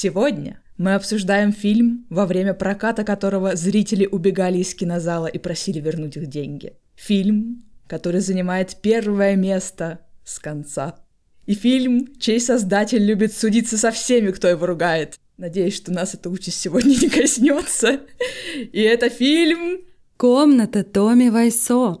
Сегодня мы обсуждаем фильм, во время проката которого зрители убегали из кинозала и просили вернуть их деньги. Фильм, который занимает первое место с конца. И фильм, чей создатель любит судиться со всеми, кто его ругает. Надеюсь, что нас эта участь сегодня не коснется. И это фильм... Комната Томи Вайсо.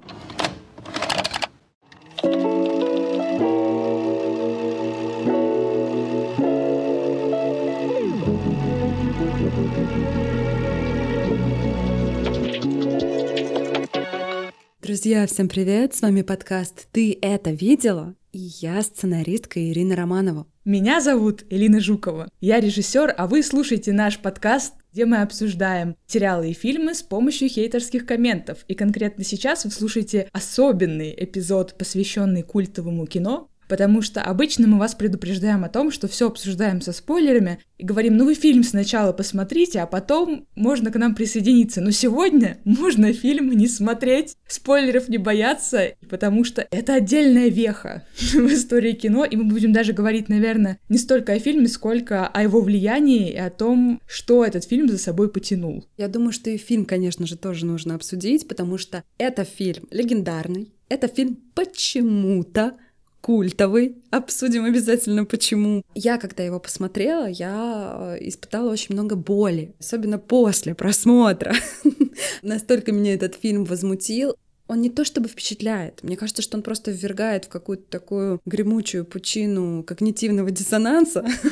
Друзья, всем привет! С вами подкаст «Ты это видела?» И я сценаристка Ирина Романова. Меня зовут Элина Жукова. Я режиссер, а вы слушаете наш подкаст, где мы обсуждаем сериалы и фильмы с помощью хейтерских комментов. И конкретно сейчас вы слушаете особенный эпизод, посвященный культовому кино, потому что обычно мы вас предупреждаем о том, что все обсуждаем со спойлерами и говорим, ну вы фильм сначала посмотрите, а потом можно к нам присоединиться. Но сегодня можно фильм не смотреть, спойлеров не бояться, потому что это отдельная веха в истории кино, и мы будем даже говорить, наверное, не столько о фильме, сколько о его влиянии и о том, что этот фильм за собой потянул. Я думаю, что и фильм, конечно же, тоже нужно обсудить, потому что это фильм легендарный, это фильм почему-то культовый. Обсудим обязательно почему. Я, когда его посмотрела, я э, испытала очень много боли, особенно после просмотра. Настолько меня этот фильм возмутил. Он не то чтобы впечатляет, мне кажется, что он просто ввергает в какую-то такую гремучую пучину когнитивного диссонанса,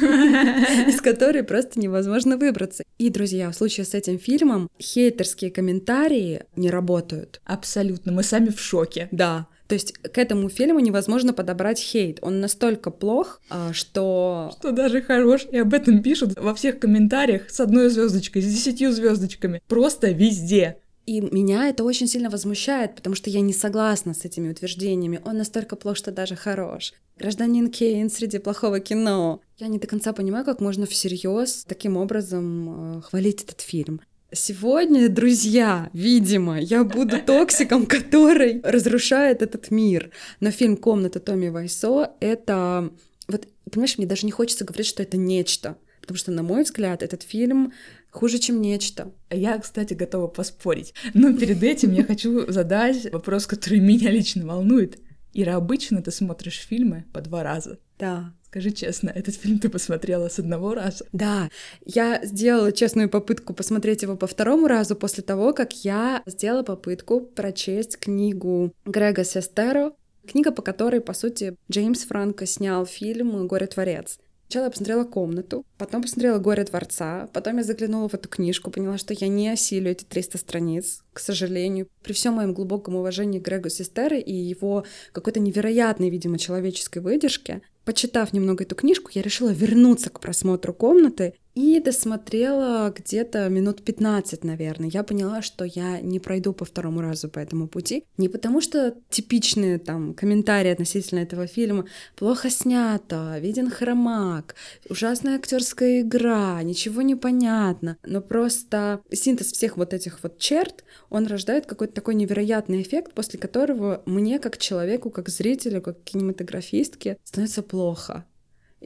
из которой просто невозможно выбраться. И, друзья, в случае с этим фильмом хейтерские комментарии не работают. Абсолютно, мы сами в шоке. Да, то есть к этому фильму невозможно подобрать хейт. Он настолько плох, а, что... Что даже хорош. И об этом пишут во всех комментариях с одной звездочкой, с десятью звездочками. Просто везде. И меня это очень сильно возмущает, потому что я не согласна с этими утверждениями. Он настолько плох, что даже хорош. Гражданин Кейн среди плохого кино. Я не до конца понимаю, как можно всерьез таким образом э, хвалить этот фильм. Сегодня, друзья, видимо, я буду токсиком, который разрушает этот мир. Но фильм «Комната Томми Вайсо» — это... Вот, понимаешь, мне даже не хочется говорить, что это нечто. Потому что, на мой взгляд, этот фильм хуже, чем нечто. Я, кстати, готова поспорить. Но перед этим я хочу задать вопрос, который меня лично волнует. Ира, обычно ты смотришь фильмы по два раза. Да. Скажи честно, этот фильм ты посмотрела с одного раза? Да, я сделала честную попытку посмотреть его по второму разу после того, как я сделала попытку прочесть книгу Грега Сестеро, книга, по которой, по сути, Джеймс Франко снял фильм «Горе-творец». Сначала я посмотрела комнату, потом посмотрела «Горе дворца», потом я заглянула в эту книжку, поняла, что я не осилю эти 300 страниц, к сожалению. При всем моем глубоком уважении к Грегу Систеры и его какой-то невероятной, видимо, человеческой выдержке, Почитав немного эту книжку, я решила вернуться к просмотру комнаты и досмотрела где-то минут 15, наверное. Я поняла, что я не пройду по второму разу по этому пути. Не потому что типичные там комментарии относительно этого фильма плохо снято, виден хромак, ужасная актерская игра, ничего не понятно. Но просто синтез всех вот этих вот черт, он рождает какой-то такой невероятный эффект, после которого мне, как человеку, как зрителю, как кинематографистке, становится плохо.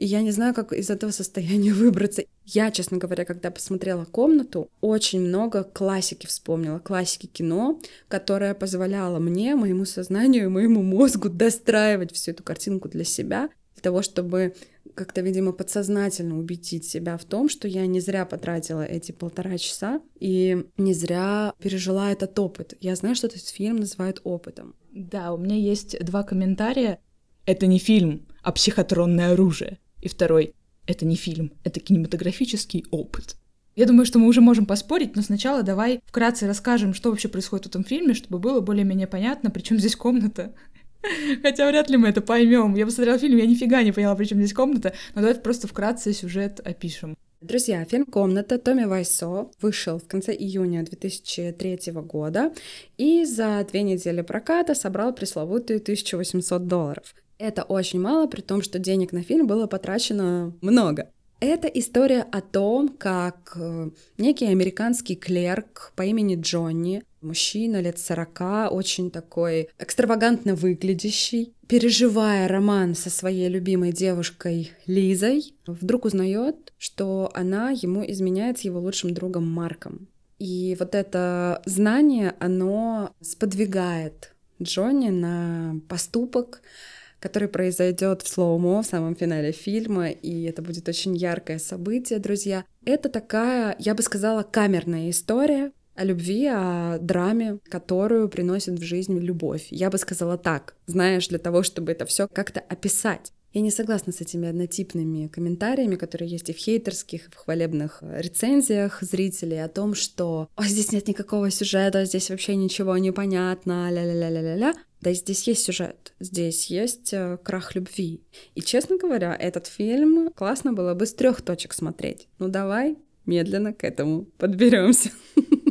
И я не знаю, как из этого состояния выбраться. Я, честно говоря, когда посмотрела комнату, очень много классики вспомнила, классики кино, которая позволяла мне, моему сознанию, моему мозгу достраивать всю эту картинку для себя, для того, чтобы как-то, видимо, подсознательно убедить себя в том, что я не зря потратила эти полтора часа и не зря пережила этот опыт. Я знаю, что этот фильм называют опытом. Да, у меня есть два комментария. Это не фильм, а психотронное оружие. И второй — это не фильм, это кинематографический опыт. Я думаю, что мы уже можем поспорить, но сначала давай вкратце расскажем, что вообще происходит в этом фильме, чтобы было более-менее понятно, причем здесь комната. Хотя вряд ли мы это поймем. Я посмотрела фильм, я нифига не поняла, причем здесь комната, но давай просто вкратце сюжет опишем. Друзья, фильм «Комната» Томми Вайсо вышел в конце июня 2003 года и за две недели проката собрал пресловутые 1800 долларов. Это очень мало, при том, что денег на фильм было потрачено много. Это история о том, как э, некий американский клерк по имени Джонни, мужчина лет 40, очень такой экстравагантно выглядящий, переживая роман со своей любимой девушкой Лизой, вдруг узнает, что она ему изменяет с его лучшим другом Марком. И вот это знание, оно сподвигает Джонни на поступок, который произойдет в слоумо в самом финале фильма, и это будет очень яркое событие, друзья. Это такая, я бы сказала, камерная история, о любви, о драме, которую приносит в жизнь любовь. Я бы сказала так, знаешь, для того, чтобы это все как-то описать. Я не согласна с этими однотипными комментариями, которые есть и в хейтерских, и в хвалебных э, рецензиях зрителей о том, что «О, здесь нет никакого сюжета, здесь вообще ничего не понятно, ля-ля-ля-ля-ля-ля». Да, здесь есть сюжет, здесь есть э, крах любви. И, честно говоря, этот фильм классно было бы с трех точек смотреть. Ну давай медленно к этому подберемся.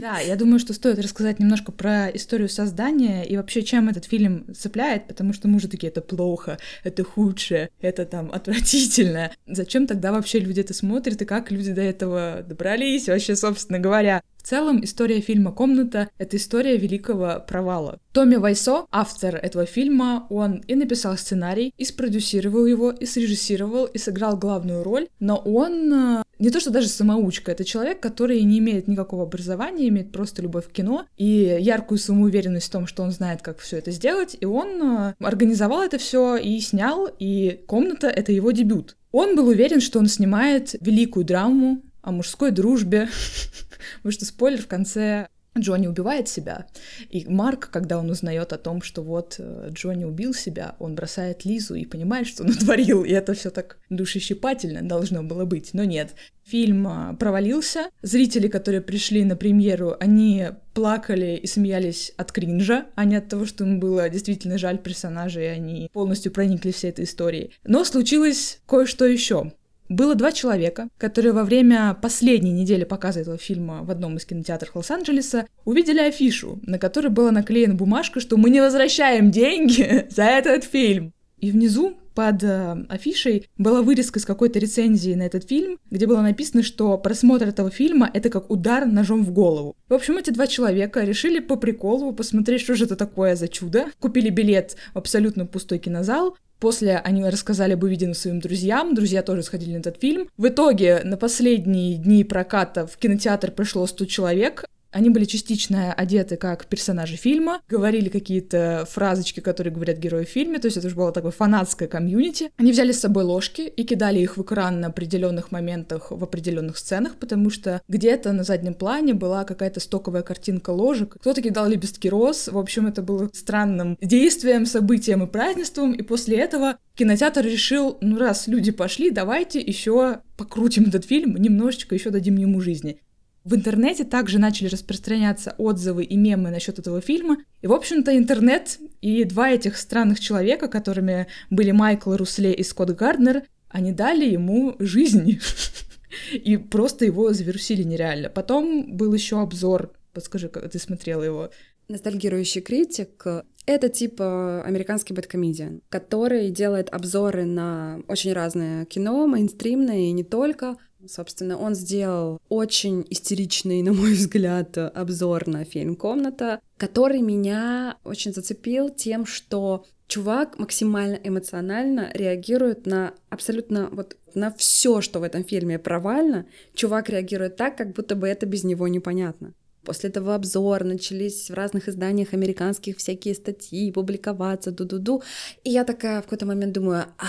Да, я думаю, что стоит рассказать немножко про историю создания и вообще, чем этот фильм цепляет, потому что мы уже такие, это плохо, это худшее, это там отвратительно. Зачем тогда вообще люди это смотрят и как люди до этого добрались вообще, собственно говоря? В целом, история фильма «Комната» — это история великого провала. Томми Вайсо, автор этого фильма, он и написал сценарий, и спродюсировал его, и срежиссировал, и сыграл главную роль, но он э, не то что даже самоучка, это человек, который не имеет никакого образования, имеет просто любовь к кино и яркую самоуверенность в том, что он знает, как все это сделать, и он э, организовал это все и снял, и «Комната» — это его дебют. Он был уверен, что он снимает великую драму о мужской дружбе, потому что спойлер в конце Джонни убивает себя, и Марк, когда он узнает о том, что вот э, Джонни убил себя, он бросает Лизу и понимает, что он натворил, и это все так душещипательно должно было быть, но нет. Фильм э, провалился, зрители, которые пришли на премьеру, они плакали и смеялись от кринжа, а не от того, что им было действительно жаль персонажей, и они полностью проникли всей этой историей. Но случилось кое-что еще. Было два человека, которые во время последней недели показа этого фильма в одном из кинотеатров Лос-Анджелеса увидели афишу, на которой была наклеена бумажка, что мы не возвращаем деньги за этот фильм. И внизу под э, афишей была вырезка из какой-то рецензии на этот фильм, где было написано, что просмотр этого фильма — это как удар ножом в голову. В общем, эти два человека решили по приколу посмотреть, что же это такое за чудо. Купили билет в абсолютно пустой кинозал, После они рассказали об увиденном своим друзьям, друзья тоже сходили на этот фильм. В итоге на последние дни проката в кинотеатр пришло 100 человек, они были частично одеты как персонажи фильма, говорили какие-то фразочки, которые говорят герои в фильме, то есть это уже было такое фанатское комьюнити. Они взяли с собой ложки и кидали их в экран на определенных моментах в определенных сценах, потому что где-то на заднем плане была какая-то стоковая картинка ложек. Кто-то кидал лепестки роз. В общем, это было странным действием, событием и празднеством. И после этого кинотеатр решил, ну раз люди пошли, давайте еще покрутим этот фильм, немножечко еще дадим ему жизни. В интернете также начали распространяться отзывы и мемы насчет этого фильма. И, в общем-то, интернет и два этих странных человека, которыми были Майкл Русле и Скотт Гарднер, они дали ему жизнь. И просто его завирусили нереально. Потом был еще обзор. Подскажи, как ты смотрела его? Ностальгирующий критик — это типа американский бэткомедиан, который делает обзоры на очень разное кино, мейнстримное и не только — Собственно, он сделал очень истеричный, на мой взгляд, обзор на фильм «Комната», который меня очень зацепил тем, что чувак максимально эмоционально реагирует на абсолютно вот на все, что в этом фильме провально. Чувак реагирует так, как будто бы это без него непонятно. После этого обзор, начались в разных изданиях американских всякие статьи публиковаться, ду-ду-ду. И я такая в какой-то момент думаю, а,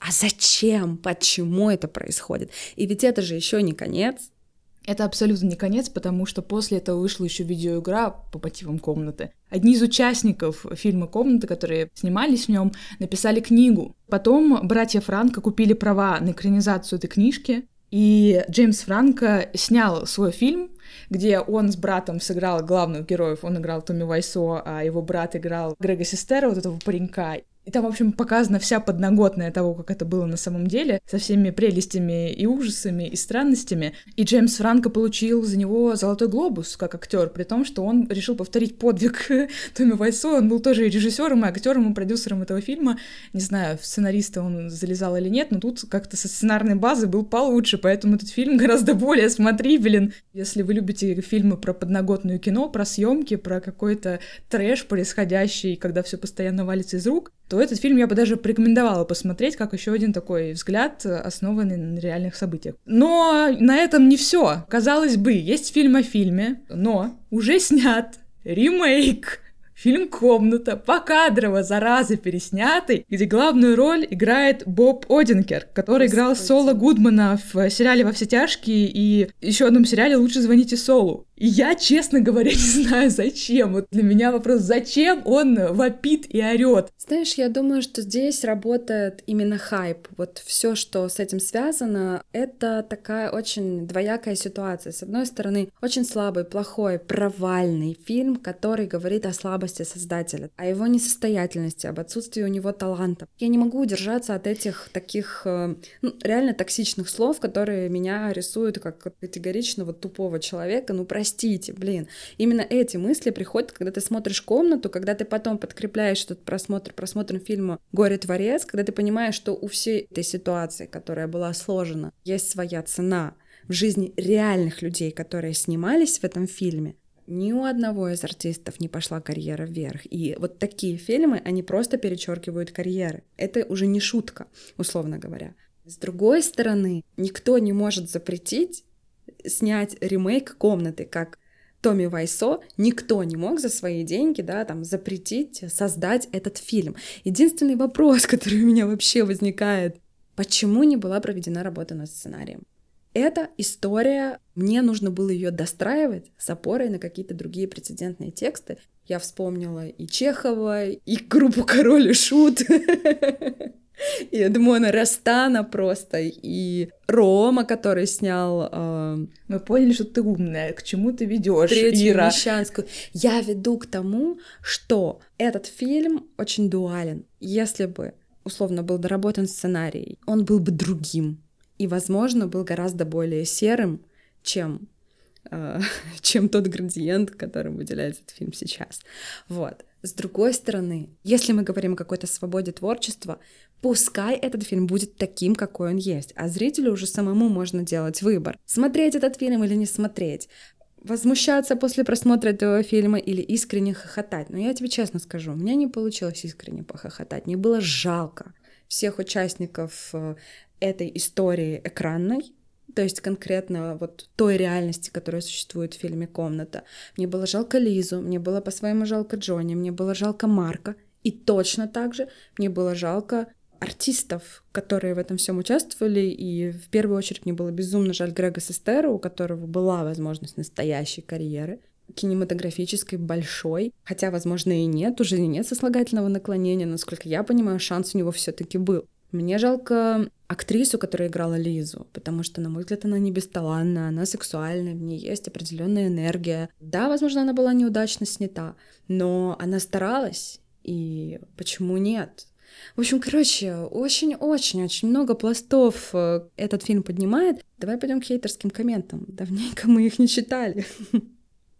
а зачем, почему это происходит? И ведь это же еще не конец. Это абсолютно не конец, потому что после этого вышла еще видеоигра по мотивам комнаты. Одни из участников фильма «Комната», которые снимались в нем, написали книгу. Потом братья Франко купили права на экранизацию этой книжки, и Джеймс Франко снял свой фильм где он с братом сыграл главных героев. Он играл Томми Вайсо, а его брат играл Грега Систера, вот этого паренька. И там, в общем, показана вся подноготная того, как это было на самом деле, со всеми прелестями и ужасами и странностями. И Джеймс Франко получил за него золотой глобус как актер, при том, что он решил повторить подвиг Томми Вайсо. Он был тоже и режиссером, и актером, и продюсером этого фильма. Не знаю, в сценариста он залезал или нет, но тут как-то со сценарной базы был получше, поэтому этот фильм гораздо более смотрибелен. Если вы любите фильмы про подноготную кино, про съемки, про какой-то трэш происходящий, когда все постоянно валится из рук, то этот фильм я бы даже порекомендовала посмотреть как еще один такой взгляд, основанный на реальных событиях. Но на этом не все. Казалось бы, есть фильм о фильме, но уже снят ремейк Фильм «Комната» покадрово, зараза, переснятый, где главную роль играет Боб Одинкер, который Господи. играл Соло Гудмана в сериале «Во все тяжкие» и еще одном сериале «Лучше звоните Солу». И я, честно говоря, не знаю, зачем. Вот для меня вопрос, зачем он вопит и орет. Знаешь, я думаю, что здесь работает именно хайп. Вот все, что с этим связано, это такая очень двоякая ситуация. С одной стороны, очень слабый, плохой, провальный фильм, который говорит о слабости создателя, о его несостоятельности, об отсутствии у него таланта. Я не могу удержаться от этих таких э, ну, реально токсичных слов, которые меня рисуют как категоричного тупого человека. Ну, прости простите, блин. Именно эти мысли приходят, когда ты смотришь комнату, когда ты потом подкрепляешь этот просмотр просмотром фильма «Горе-творец», когда ты понимаешь, что у всей этой ситуации, которая была сложена, есть своя цена в жизни реальных людей, которые снимались в этом фильме, ни у одного из артистов не пошла карьера вверх. И вот такие фильмы, они просто перечеркивают карьеры. Это уже не шутка, условно говоря. С другой стороны, никто не может запретить снять ремейк комнаты, как Томми Вайсо, никто не мог за свои деньги, да, там, запретить создать этот фильм. Единственный вопрос, который у меня вообще возникает, почему не была проведена работа над сценарием? Эта история, мне нужно было ее достраивать с опорой на какие-то другие прецедентные тексты. Я вспомнила и Чехова, и группу Король и Шут. и Эдмона Растана просто, и Рома, который снял... Э... Мы поняли, что ты умная, к чему ты ведешь, Третью Ира. Мещанскую. Я веду к тому, что этот фильм очень дуален. Если бы, условно, был доработан сценарий, он был бы другим. И, возможно, был гораздо более серым, чем э, чем тот градиент, которым выделяется этот фильм сейчас. Вот. С другой стороны, если мы говорим о какой-то свободе творчества, пускай этот фильм будет таким, какой он есть, а зрителю уже самому можно делать выбор, смотреть этот фильм или не смотреть, возмущаться после просмотра этого фильма или искренне хохотать. Но я тебе честно скажу, у меня не получилось искренне похохотать, мне было жалко всех участников э, этой истории экранной, то есть конкретно вот той реальности, которая существует в фильме «Комната». Мне было жалко Лизу, мне было по-своему жалко Джонни, мне было жалко Марка, и точно так же мне было жалко артистов, которые в этом всем участвовали, и в первую очередь мне было безумно жаль Грега Сестера, у которого была возможность настоящей карьеры, кинематографической, большой, хотя, возможно, и нет, уже нет сослагательного наклонения, насколько я понимаю, шанс у него все таки был. Мне жалко актрису, которая играла Лизу, потому что, на мой взгляд, она не бесталанная, она сексуальная, в ней есть определенная энергия. Да, возможно, она была неудачно снята, но она старалась, и почему нет? В общем, короче, очень-очень-очень много пластов э, этот фильм поднимает. Давай пойдем к хейтерским комментам. Давненько мы их не читали.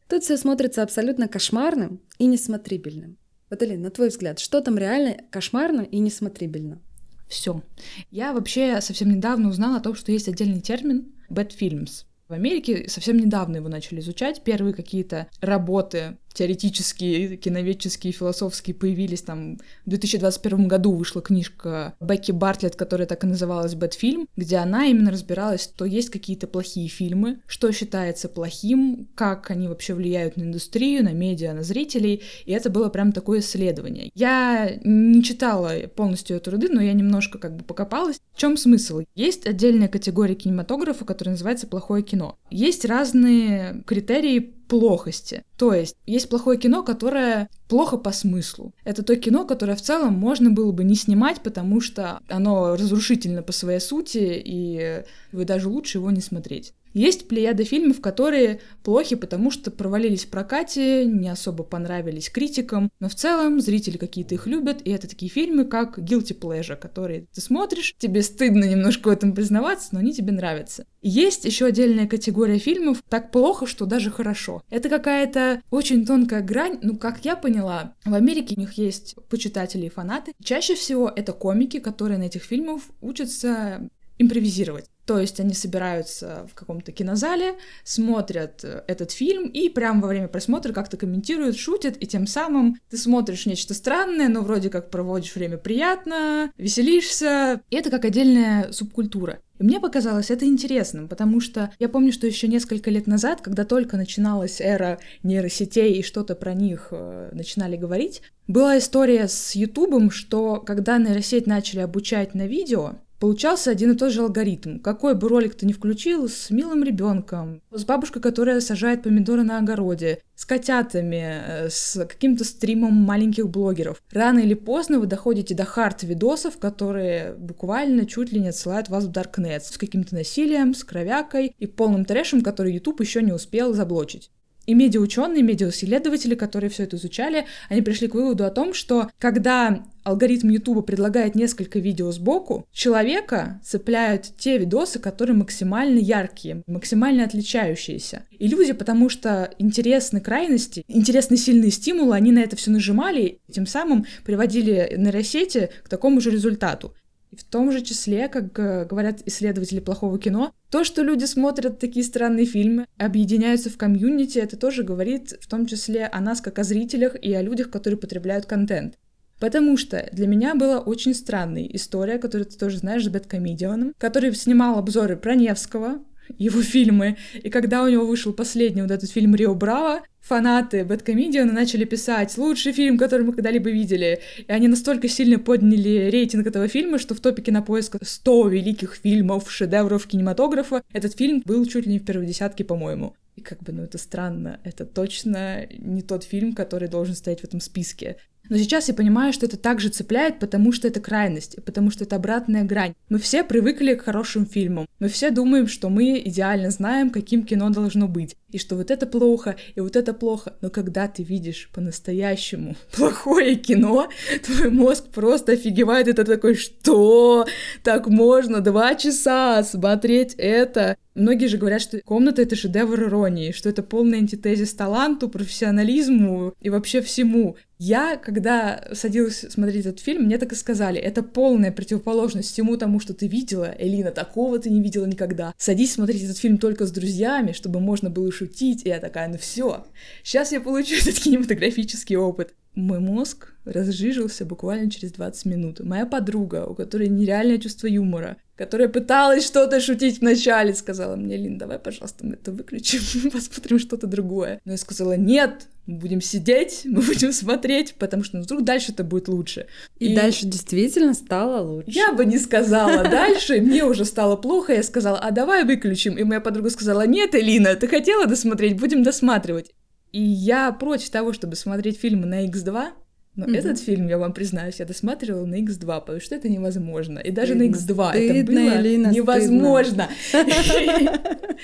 Тут все смотрится абсолютно кошмарным и несмотрибельным. Вот, Элин, на твой взгляд, что там реально кошмарно и несмотрибельно? Все. Я вообще совсем недавно узнала о том, что есть отдельный термин bad films. В Америке совсем недавно его начали изучать. Первые какие-то работы теоретические, киноведческие, философские появились там в 2021 году вышла книжка Бекки Бартлетт, которая так и называлась «Бэтфильм», где она именно разбиралась, что есть какие-то плохие фильмы, что считается плохим, как они вообще влияют на индустрию, на медиа, на зрителей, и это было прям такое исследование. Я не читала полностью эту труды, но я немножко как бы покопалась. В чем смысл? Есть отдельная категория кинематографа, которая называется «плохое кино». Есть разные критерии плохости. То есть есть плохое кино, которое плохо по смыслу. Это то кино, которое в целом можно было бы не снимать, потому что оно разрушительно по своей сути, и вы даже лучше его не смотреть. Есть плеяда фильмов, которые плохи, потому что провалились в прокате, не особо понравились критикам, но в целом зрители какие-то их любят, и это такие фильмы, как Guilty Pleasure, которые ты смотришь, тебе стыдно немножко в этом признаваться, но они тебе нравятся. Есть еще отдельная категория фильмов «Так плохо, что даже хорошо». Это какая-то очень тонкая грань, ну, как я поняла, в Америке у них есть почитатели и фанаты. Чаще всего это комики, которые на этих фильмах учатся импровизировать. То есть они собираются в каком-то кинозале, смотрят э, этот фильм и прямо во время просмотра как-то комментируют, шутят, и тем самым ты смотришь нечто странное, но вроде как проводишь время приятно, веселишься. И это как отдельная субкультура. И мне показалось это интересным, потому что я помню, что еще несколько лет назад, когда только начиналась эра нейросетей и что-то про них э, начинали говорить, была история с Ютубом, что когда нейросеть начали обучать на видео, получался один и тот же алгоритм. Какой бы ролик ты ни включил, с милым ребенком, с бабушкой, которая сажает помидоры на огороде, с котятами, э, с каким-то стримом маленьких блогеров. Рано или поздно вы доходите до хард-видосов, которые буквально чуть ли не отсылают вас в Darknet с каким-то насилием, с кровякой и полным трэшем, который YouTube еще не успел заблочить. И медиаученые, медиаисследователи, которые все это изучали, они пришли к выводу о том, что когда алгоритм YouTube предлагает несколько видео сбоку, человека цепляют те видосы, которые максимально яркие, максимально отличающиеся. И люди, потому что интересны крайности, интересны сильные стимулы, они на это все нажимали, и тем самым приводили нейросети к такому же результату. В том же числе, как э, говорят исследователи плохого кино, то, что люди смотрят такие странные фильмы, объединяются в комьюнити, это тоже говорит в том числе о нас как о зрителях и о людях, которые потребляют контент. Потому что для меня была очень странная история, которую ты тоже знаешь, с Бэткомедианом, который снимал обзоры про Невского, его фильмы. И когда у него вышел последний вот этот фильм «Рио Браво», фанаты Бэткомедиана начали писать «Лучший фильм, который мы когда-либо видели». И они настолько сильно подняли рейтинг этого фильма, что в топике на поиск 100 великих фильмов, шедевров кинематографа этот фильм был чуть ли не в первой десятке, по-моему. И как бы, ну это странно, это точно не тот фильм, который должен стоять в этом списке. Но сейчас я понимаю, что это также цепляет, потому что это крайность, потому что это обратная грань. Мы все привыкли к хорошим фильмам. Мы все думаем, что мы идеально знаем, каким кино должно быть. И что вот это плохо, и вот это плохо. Но когда ты видишь по-настоящему плохое кино, твой мозг просто офигевает. Это такой, что? Так можно два часа смотреть это? Многие же говорят, что комната — это шедевр иронии, что это полный антитезис таланту, профессионализму и вообще всему. Я, когда садилась смотреть этот фильм, мне так и сказали, это полная противоположность всему тому, что ты видела. Элина, такого ты не видела никогда. Садись смотреть этот фильм только с друзьями, чтобы можно было шутить. И я такая, ну все, сейчас я получу этот кинематографический опыт. Мой мозг разжижился буквально через 20 минут. Моя подруга, у которой нереальное чувство юмора, которая пыталась что-то шутить вначале, сказала мне, Лин, давай, пожалуйста, мы это выключим, посмотрим что-то другое. Но я сказала, нет, мы будем сидеть, мы будем смотреть, потому что ну, вдруг дальше это будет лучше. И, и дальше действительно стало лучше. Я бы не сказала дальше, мне уже стало плохо, я сказала, а давай выключим. И моя подруга сказала, нет, Элина, ты хотела досмотреть, будем досматривать. И я против того, чтобы смотреть фильмы на X2, но mm-hmm. этот фильм, я вам признаюсь, я досматривала на X2, потому что это невозможно. И даже стыдно. на X2 стыдно, это было Элина, невозможно.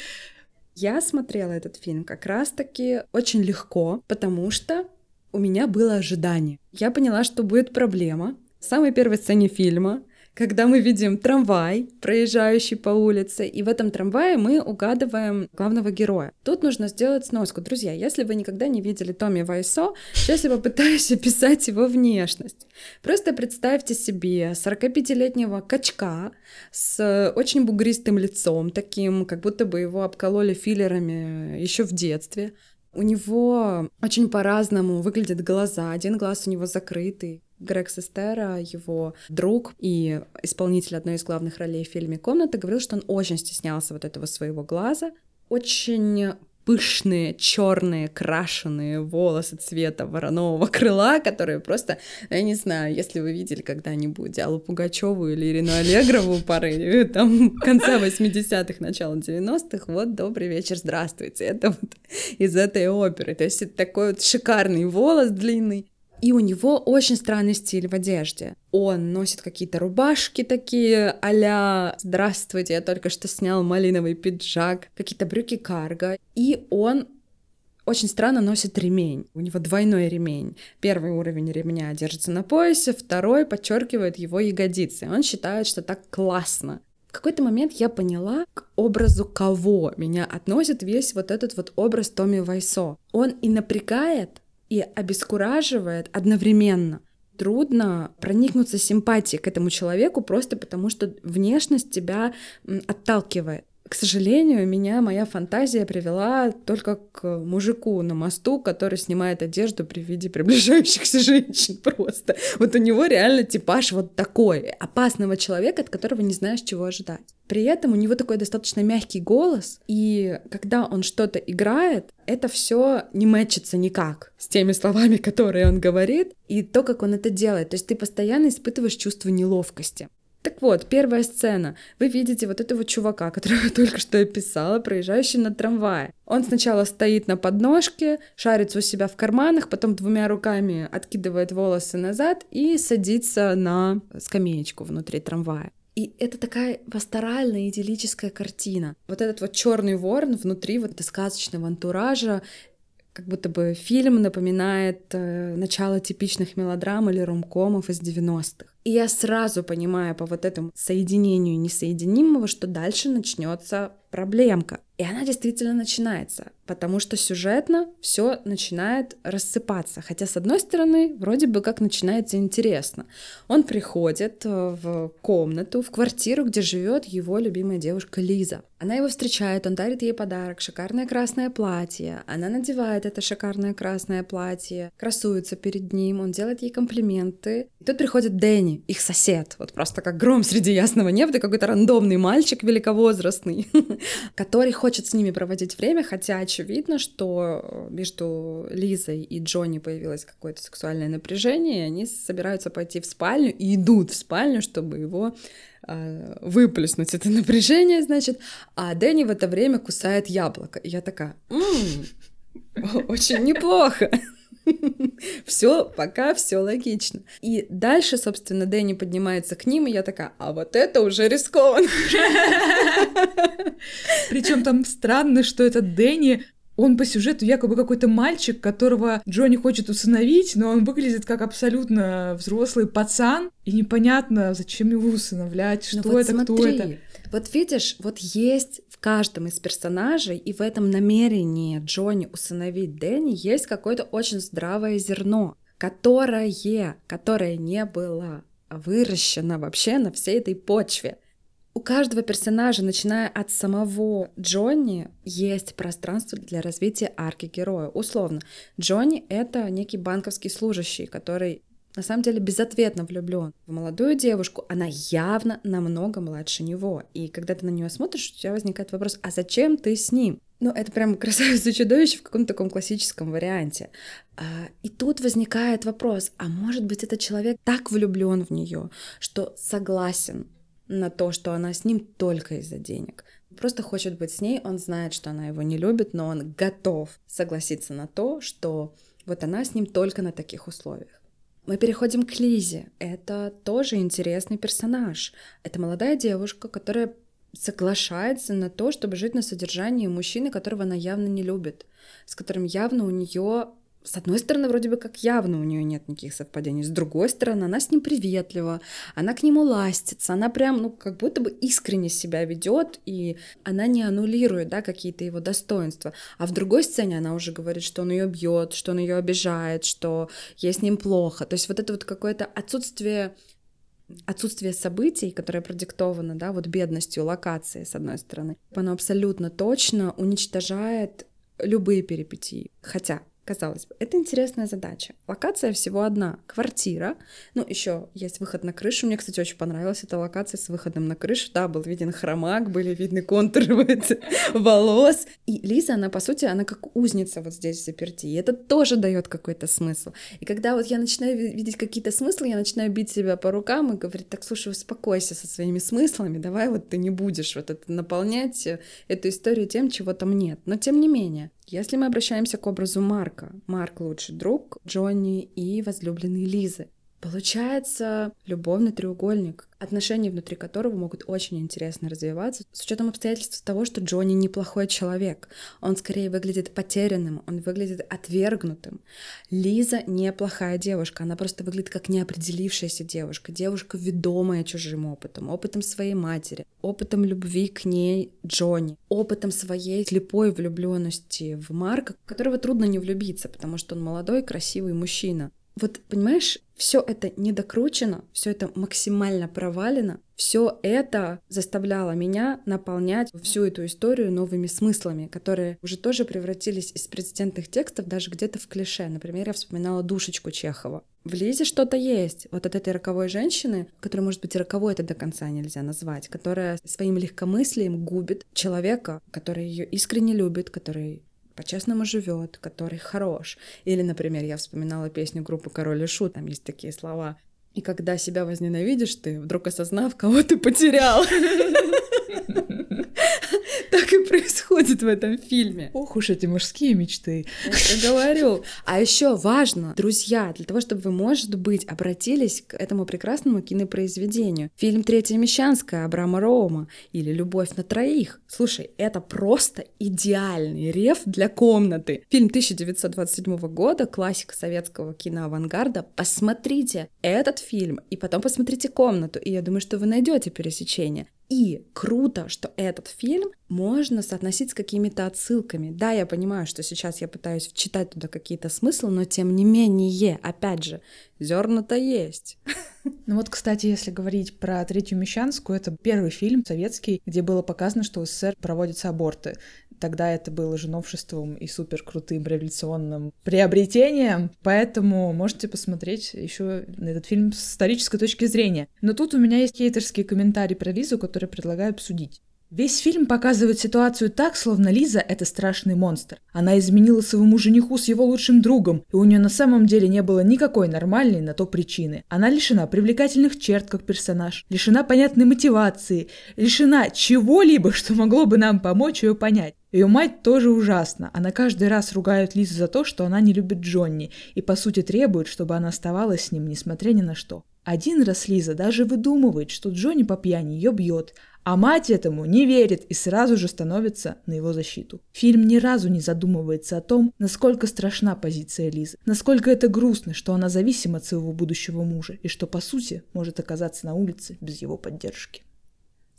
Я смотрела этот фильм как раз-таки очень легко, потому что у меня было ожидание. Я поняла, что будет проблема. В самой первой сцене фильма когда мы видим трамвай, проезжающий по улице, и в этом трамвае мы угадываем главного героя. Тут нужно сделать сноску. Друзья, если вы никогда не видели Томми Вайсо, сейчас я попытаюсь описать его внешность. Просто представьте себе 45-летнего качка с очень бугристым лицом, таким, как будто бы его обкололи филлерами еще в детстве. У него очень по-разному выглядят глаза. Один глаз у него закрытый, Грег Сестера, его друг и исполнитель одной из главных ролей в фильме «Комната», говорил, что он очень стеснялся вот этого своего глаза. Очень пышные, черные, крашеные волосы цвета воронового крыла, которые просто, я не знаю, если вы видели когда-нибудь Аллу Пугачеву или Ирину Аллегрову поры, там, конца 80-х, начала 90-х, вот, добрый вечер, здравствуйте, это вот из этой оперы, то есть это такой вот шикарный волос длинный, и у него очень странный стиль в одежде. Он носит какие-то рубашки такие а «Здравствуйте, я только что снял малиновый пиджак», какие-то брюки карго. И он очень странно носит ремень. У него двойной ремень. Первый уровень ремня держится на поясе, второй подчеркивает его ягодицы. Он считает, что так классно. В какой-то момент я поняла, к образу кого меня относит весь вот этот вот образ Томми Вайсо. Он и напрягает, и обескураживает одновременно. трудно проникнуться симпатией к этому человеку просто потому, что внешность тебя отталкивает. К сожалению, меня моя фантазия привела только к мужику на мосту, который снимает одежду при виде приближающихся женщин просто. Вот у него реально типаж вот такой, опасного человека, от которого не знаешь, чего ожидать. При этом у него такой достаточно мягкий голос, и когда он что-то играет, это все не мэчится никак с теми словами, которые он говорит, и то, как он это делает. То есть ты постоянно испытываешь чувство неловкости. Так вот, первая сцена. Вы видите вот этого чувака, которого я только что описала, проезжающий на трамвае. Он сначала стоит на подножке, шарится у себя в карманах, потом двумя руками откидывает волосы назад и садится на скамеечку внутри трамвая. И это такая пасторальная, идиллическая картина. Вот этот вот черный ворон внутри вот сказочного антуража, как будто бы фильм напоминает э, начало типичных мелодрам или ромкомов из 90-х. И я сразу понимаю по вот этому соединению несоединимого, что дальше начнется проблемка. И она действительно начинается, потому что сюжетно все начинает рассыпаться. Хотя, с одной стороны, вроде бы как начинается интересно. Он приходит э, в комнату, в квартиру, где живет его любимая девушка Лиза. Она его встречает, он дарит ей подарок, шикарное красное платье. Она надевает это шикарное красное платье, красуется перед ним, он делает ей комплименты. И тут приходит Дэнни, их сосед, вот просто как гром среди ясного неба, какой-то рандомный мальчик великовозрастный, который хочет с ними проводить время, хотя очевидно, что между Лизой и Джонни появилось какое-то сексуальное напряжение, и они собираются пойти в спальню и идут в спальню, чтобы его э, выплеснуть это напряжение, значит, а Дэнни в это время кусает яблоко. И я такая, м-м, очень неплохо. Все, пока все логично. И дальше, собственно, Дэнни поднимается к ним, и я такая, а вот это уже рискованно. Причем там странно, что этот Дэнни он по сюжету якобы какой-то мальчик, которого Джонни хочет усыновить, но он выглядит как абсолютно взрослый пацан, и непонятно, зачем его усыновлять, что ну, это, смотри, кто это. Вот видишь, вот есть каждом из персонажей и в этом намерении Джонни усыновить Дэнни есть какое-то очень здравое зерно, которое, которое не было выращено вообще на всей этой почве. У каждого персонажа, начиная от самого Джонни, есть пространство для развития арки героя. Условно, Джонни — это некий банковский служащий, который на самом деле безответно влюблен в молодую девушку, она явно намного младше него. И когда ты на нее смотришь, у тебя возникает вопрос, а зачем ты с ним? Ну, это прям красавица чудовище в каком-то таком классическом варианте. А, и тут возникает вопрос, а может быть, этот человек так влюблен в нее, что согласен на то, что она с ним только из-за денег. Просто хочет быть с ней, он знает, что она его не любит, но он готов согласиться на то, что вот она с ним только на таких условиях. Мы переходим к Лизе. Это тоже интересный персонаж. Это молодая девушка, которая соглашается на то, чтобы жить на содержании мужчины, которого она явно не любит, с которым явно у нее с одной стороны, вроде бы как явно у нее нет никаких совпадений, с другой стороны, она с ним приветлива, она к нему ластится, она прям, ну, как будто бы искренне себя ведет, и она не аннулирует, да, какие-то его достоинства. А в другой сцене она уже говорит, что он ее бьет, что он ее обижает, что ей с ним плохо. То есть вот это вот какое-то отсутствие отсутствие событий, которое продиктовано, да, вот бедностью локации, с одной стороны, оно абсолютно точно уничтожает любые перипетии. Хотя Казалось бы, это интересная задача. Локация всего одна. Квартира. Ну, еще есть выход на крышу. Мне, кстати, очень понравилась эта локация с выходом на крышу. Да, был виден хромак, были видны контуры волос. И Лиза, она, по сути, она как узница вот здесь в заперти. И это тоже дает какой-то смысл. И когда вот я начинаю видеть какие-то смыслы, я начинаю бить себя по рукам и говорить, так, слушай, успокойся со своими смыслами, давай вот ты не будешь вот это наполнять э, эту историю тем, чего там нет. Но тем не менее, если мы обращаемся к образу Марка, Марк лучший друг Джонни и возлюбленный Лизы. Получается любовный треугольник, отношения внутри которого могут очень интересно развиваться, с учетом обстоятельств того, что Джонни неплохой человек. Он скорее выглядит потерянным, он выглядит отвергнутым. Лиза неплохая девушка, она просто выглядит как неопределившаяся девушка, девушка, ведомая чужим опытом, опытом своей матери, опытом любви к ней Джонни, опытом своей слепой влюбленности в Марка, которого трудно не влюбиться, потому что он молодой, красивый мужчина. Вот, понимаешь, все это недокручено, все это максимально провалено, все это заставляло меня наполнять всю эту историю новыми смыслами, которые уже тоже превратились из президентных текстов даже где-то в клише. Например, я вспоминала душечку Чехова. В Лизе что-то есть. Вот от этой роковой женщины, которая, может быть, и роковой это до конца нельзя назвать, которая своим легкомыслием губит человека, который ее искренне любит, который по-честному живет, который хорош. Или, например, я вспоминала песню группы Король и Шут, там есть такие слова. И когда себя возненавидишь, ты вдруг осознав, кого ты потерял. Происходит в этом фильме. Ох уж эти мужские мечты. Я говорю. А еще важно, друзья, для того, чтобы вы, может быть, обратились к этому прекрасному кинопроизведению. Фильм «Третья Мещанская» Абрама Роума или «Любовь на троих». Слушай, это просто идеальный реф для комнаты. Фильм 1927 года, классика советского киноавангарда. Посмотрите этот фильм и потом посмотрите «Комнату», и я думаю, что вы найдете пересечение. И круто, что этот фильм можно соотносить с какими-то отсылками. Да, я понимаю, что сейчас я пытаюсь вчитать туда какие-то смыслы, но тем не менее, опять же, зерна-то есть. Ну вот, кстати, если говорить про Третью Мещанскую, это первый фильм советский, где было показано, что в СССР проводятся аборты. Тогда это было же новшеством и супер крутым революционным приобретением, поэтому можете посмотреть еще на этот фильм с исторической точки зрения. Но тут у меня есть хейтерские комментарии про Лизу, которые предлагаю обсудить. Весь фильм показывает ситуацию так, словно Лиза — это страшный монстр. Она изменила своему жениху с его лучшим другом, и у нее на самом деле не было никакой нормальной на то причины. Она лишена привлекательных черт как персонаж, лишена понятной мотивации, лишена чего-либо, что могло бы нам помочь ее понять. Ее мать тоже ужасна. Она каждый раз ругает Лизу за то, что она не любит Джонни, и по сути требует, чтобы она оставалась с ним, несмотря ни на что. Один раз Лиза даже выдумывает, что Джонни по пьяни ее бьет, а мать этому не верит и сразу же становится на его защиту. Фильм ни разу не задумывается о том, насколько страшна позиция Лизы, насколько это грустно, что она зависима от своего будущего мужа и что, по сути, может оказаться на улице без его поддержки.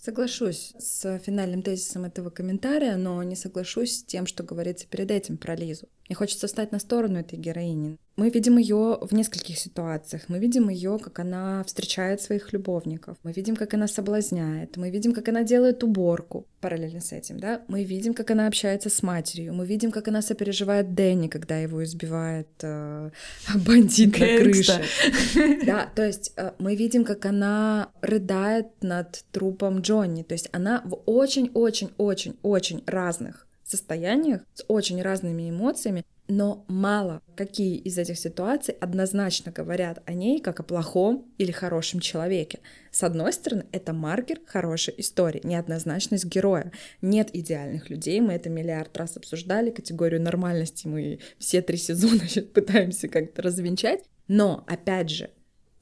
Соглашусь с финальным тезисом этого комментария, но не соглашусь с тем, что говорится перед этим про Лизу. Мне хочется встать на сторону этой героини. Мы видим ее в нескольких ситуациях. Мы видим ее, как она встречает своих любовников. Мы видим, как она соблазняет. Мы видим, как она делает уборку. Параллельно с этим, да? Мы видим, как она общается с матерью. Мы видим, как она сопереживает Дэнни, когда его избивает э, бандит на крыше. Да, то есть э, мы видим, как она рыдает над трупом Джонни. То есть она в очень-очень-очень-очень разных состояниях, с очень разными эмоциями, но мало какие из этих ситуаций однозначно говорят о ней как о плохом или хорошем человеке. С одной стороны, это маркер хорошей истории, неоднозначность героя. Нет идеальных людей, мы это миллиард раз обсуждали, категорию нормальности мы все три сезона пытаемся как-то развенчать. Но, опять же,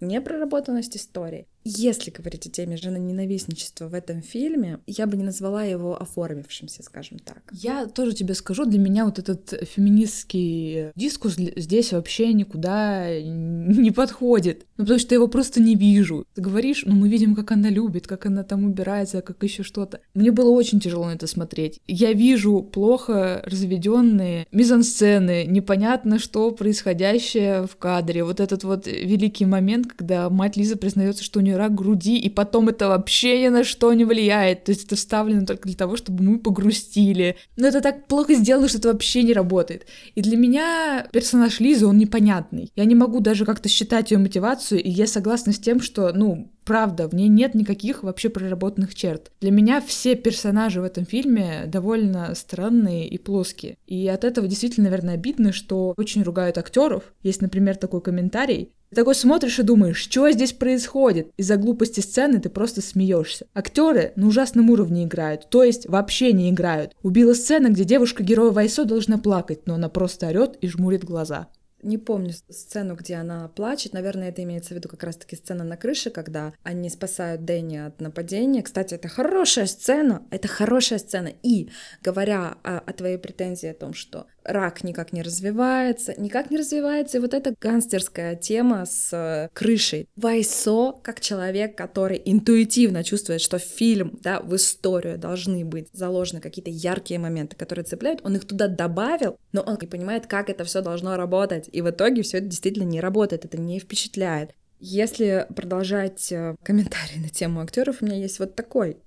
непроработанность истории. Если говорить о теме женоненавистничества в этом фильме, я бы не назвала его оформившимся, скажем так. Я тоже тебе скажу, для меня вот этот феминистский дискус здесь вообще никуда не подходит. Ну, потому что я его просто не вижу. Ты говоришь, ну, мы видим, как она любит, как она там убирается, как еще что-то. Мне было очень тяжело на это смотреть. Я вижу плохо разведенные мизансцены, непонятно, что происходящее в кадре. Вот этот вот великий момент, когда мать Лиза признается, что у нее нее рак груди, и потом это вообще ни на что не влияет. То есть это вставлено только для того, чтобы мы погрустили. Но это так плохо сделано, что это вообще не работает. И для меня персонаж Лизы, он непонятный. Я не могу даже как-то считать ее мотивацию, и я согласна с тем, что, ну, Правда, в ней нет никаких вообще проработанных черт. Для меня все персонажи в этом фильме довольно странные и плоские. И от этого действительно, наверное, обидно, что очень ругают актеров. Есть, например, такой комментарий. Ты такой смотришь и думаешь, что здесь происходит? Из-за глупости сцены ты просто смеешься. Актеры на ужасном уровне играют, то есть вообще не играют. Убила сцена, где девушка-герой Вайсо должна плакать, но она просто орет и жмурит глаза не помню сцену, где она плачет. Наверное, это имеется в виду как раз-таки сцена на крыше, когда они спасают Дэнни от нападения. Кстати, это хорошая сцена, это хорошая сцена. И говоря о, о твоей претензии о том, что рак никак не развивается, никак не развивается и вот эта гангстерская тема с э, крышей. Вайсо, как человек, который интуитивно чувствует, что фильм, да, в историю должны быть заложены какие-то яркие моменты, которые цепляют, он их туда добавил, но он не понимает, как это все должно работать. и в итоге все это действительно не работает, это не впечатляет. Если продолжать э, комментарий на тему актеров, у меня есть вот такой.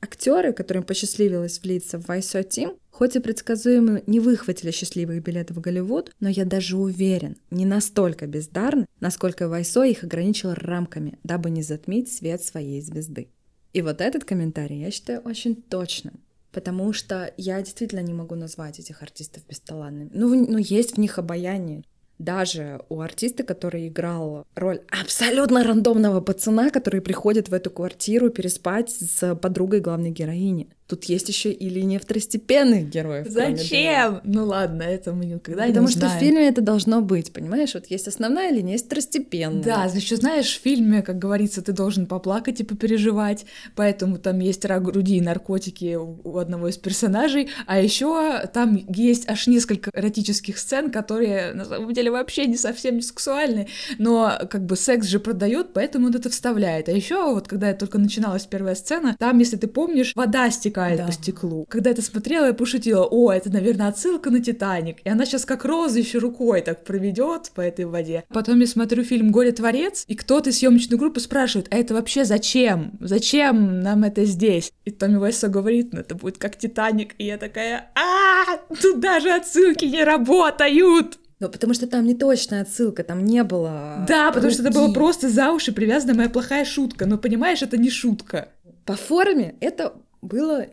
Актеры, которым посчастливилось влиться в Вайсо Тим, хоть и предсказуемо не выхватили счастливые билеты в Голливуд, но я даже уверен, не настолько бездарны, насколько Вайсо их ограничил рамками, дабы не затмить свет своей звезды. И вот этот комментарий я считаю очень точным. Потому что я действительно не могу назвать этих артистов бесталанными. Ну, ну, есть в них обаяние даже у артиста, который играл роль абсолютно рандомного пацана, который приходит в эту квартиру переспать с подругой главной героини. Тут есть еще и линия второстепенных героев. Зачем? Ну ладно, это мы никогда Потому не что узнаем. в фильме это должно быть, понимаешь? Вот есть основная линия, есть второстепенная. Да, еще знаешь, в фильме, как говорится, ты должен поплакать и попереживать, поэтому там есть рак груди и наркотики у одного из персонажей, а еще там есть аж несколько эротических сцен, которые на самом деле вообще не совсем не сексуальны, но как бы секс же продает, поэтому он это вставляет. А еще вот когда только начиналась первая сцена, там, если ты помнишь, вода стекает стекает да. по стеклу. Когда это смотрела, я пошутила, о, это, наверное, отсылка на Титаник. И она сейчас как роза еще рукой так проведет по этой воде. Потом я смотрю фильм «Горе творец», и кто-то из съемочной группы спрашивает, а это вообще зачем? Зачем нам это здесь? И Томми Вайсо говорит, ну это будет как Титаник. И я такая, а, тут даже отсылки не работают. Ну, потому что там не точная отсылка, там не было. Да, руки. потому что это было просто за уши привязана моя плохая шутка. Но понимаешь, это не шутка. По форме это было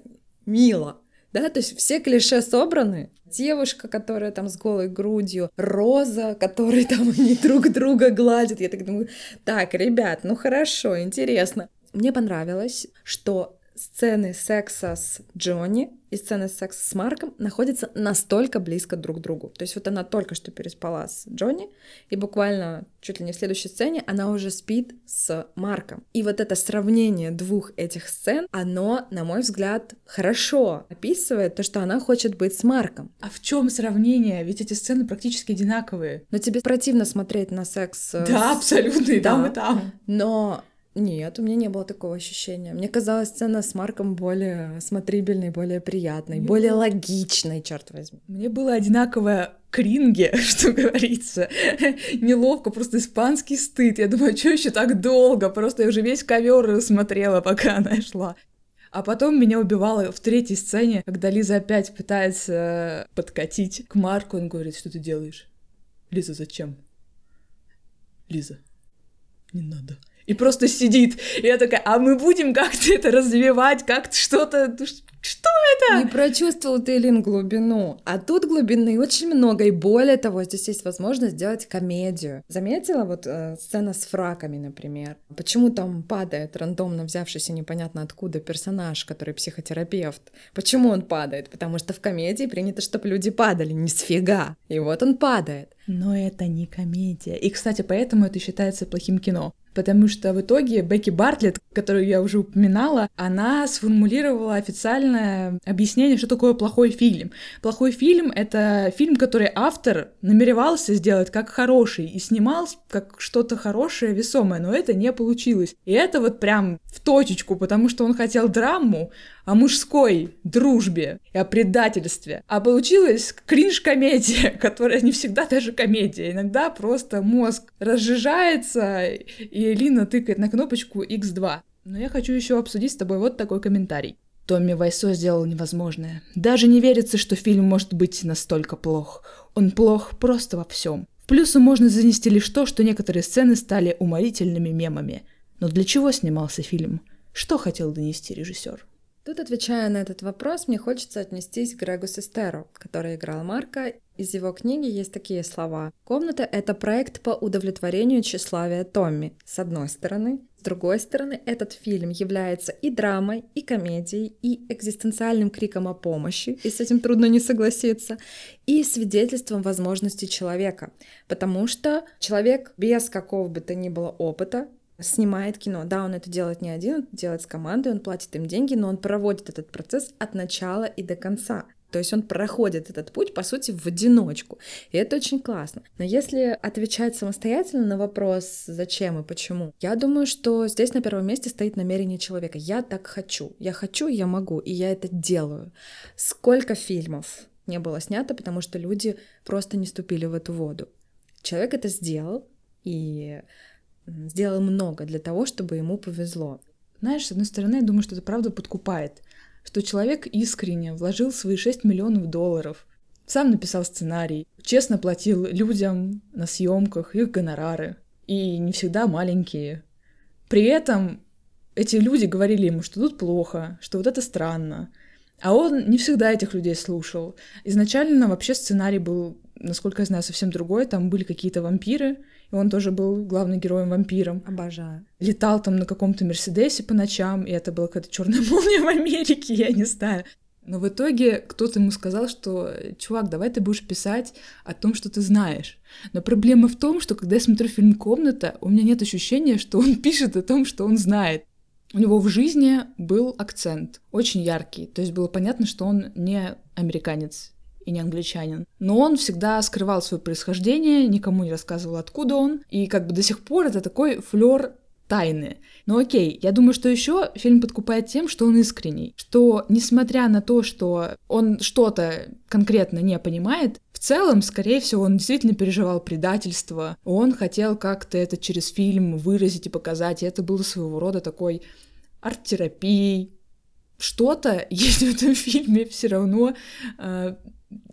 мило. Да, то есть все клише собраны. Девушка, которая там с голой грудью, Роза, который там они друг друга гладят. Я так думаю, так, ребят, ну хорошо, интересно. Мне понравилось, что сцены секса с Джонни и сцены секса с Марком находятся настолько близко друг к другу. То есть вот она только что переспала с Джонни, и буквально чуть ли не в следующей сцене она уже спит с Марком. И вот это сравнение двух этих сцен, оно, на мой взгляд, хорошо описывает то, что она хочет быть с Марком. А в чем сравнение? Ведь эти сцены практически одинаковые. Но тебе противно смотреть на секс. Да, с... абсолютно, и да. там, и там. Но нет, у меня не было такого ощущения. Мне казалась сцена с Марком более смотрибельной, более приятной, Мне более было... логичной, черт возьми. Мне было одинаковое кринге, что говорится. Неловко, просто испанский стыд. Я думаю, что еще так долго? Просто я уже весь ковер смотрела, пока она шла. А потом меня убивало в третьей сцене, когда Лиза опять пытается подкатить к Марку. Он говорит, что ты делаешь? Лиза, зачем? Лиза, не надо и просто сидит. И я такая, а мы будем как-то это развивать, как-то что-то... Что это? Не прочувствовал ты, Лин, глубину. А тут глубины очень много. И более того, здесь есть возможность сделать комедию. Заметила вот э, сцена с фраками, например? Почему там падает рандомно взявшийся непонятно откуда персонаж, который психотерапевт? Почему он падает? Потому что в комедии принято, чтобы люди падали. Не сфига. И вот он падает. Но это не комедия. И, кстати, поэтому это считается плохим кино потому что в итоге Бекки Бартлетт, которую я уже упоминала, она сформулировала официальное объяснение, что такое плохой фильм. Плохой фильм — это фильм, который автор намеревался сделать как хороший и снимал как что-то хорошее, весомое, но это не получилось. И это вот прям в точечку, потому что он хотел драму, о мужской дружбе и о предательстве. А получилась кринж-комедия, которая не всегда даже комедия. Иногда просто мозг разжижается, и Лина тыкает на кнопочку X2. Но я хочу еще обсудить с тобой вот такой комментарий. Томми Вайсо сделал невозможное. Даже не верится, что фильм может быть настолько плох. Он плох просто во всем. В плюсы можно занести лишь то, что некоторые сцены стали уморительными мемами. Но для чего снимался фильм? Что хотел донести режиссер? Тут, отвечая на этот вопрос, мне хочется отнестись к Грегу Сестеру, который играл Марка. Из его книги есть такие слова. «Комната — это проект по удовлетворению тщеславия Томми, с одной стороны. С другой стороны, этот фильм является и драмой, и комедией, и экзистенциальным криком о помощи, и с этим трудно не согласиться, и свидетельством возможностей человека. Потому что человек без какого бы то ни было опыта снимает кино. Да, он это делает не один, он делает с командой, он платит им деньги, но он проводит этот процесс от начала и до конца. То есть он проходит этот путь, по сути, в одиночку. И это очень классно. Но если отвечать самостоятельно на вопрос, зачем и почему, я думаю, что здесь на первом месте стоит намерение человека. Я так хочу. Я хочу, я могу, и я это делаю. Сколько фильмов не было снято, потому что люди просто не ступили в эту воду. Человек это сделал и сделал много для того, чтобы ему повезло. Знаешь, с одной стороны, я думаю, что это правда подкупает, что человек искренне вложил свои 6 миллионов долларов, сам написал сценарий, честно платил людям на съемках их гонорары, и не всегда маленькие. При этом эти люди говорили ему, что тут плохо, что вот это странно. А он не всегда этих людей слушал. Изначально вообще сценарий был, насколько я знаю, совсем другой. Там были какие-то вампиры, и он тоже был главным героем-вампиром. Обожаю. Летал там на каком-то Мерседесе по ночам, и это была какая-то черная молния в Америке, я не знаю. Но в итоге кто-то ему сказал, что «Чувак, давай ты будешь писать о том, что ты знаешь». Но проблема в том, что когда я смотрю фильм «Комната», у меня нет ощущения, что он пишет о том, что он знает. У него в жизни был акцент, очень яркий. То есть было понятно, что он не американец и не англичанин. Но он всегда скрывал свое происхождение, никому не рассказывал, откуда он. И как бы до сих пор это такой флер тайны. Но окей, я думаю, что еще фильм подкупает тем, что он искренний, что несмотря на то, что он что-то конкретно не понимает, в целом, скорее всего, он действительно переживал предательство, он хотел как-то это через фильм выразить и показать, и это было своего рода такой арт-терапией. Что-то есть в этом фильме все равно э,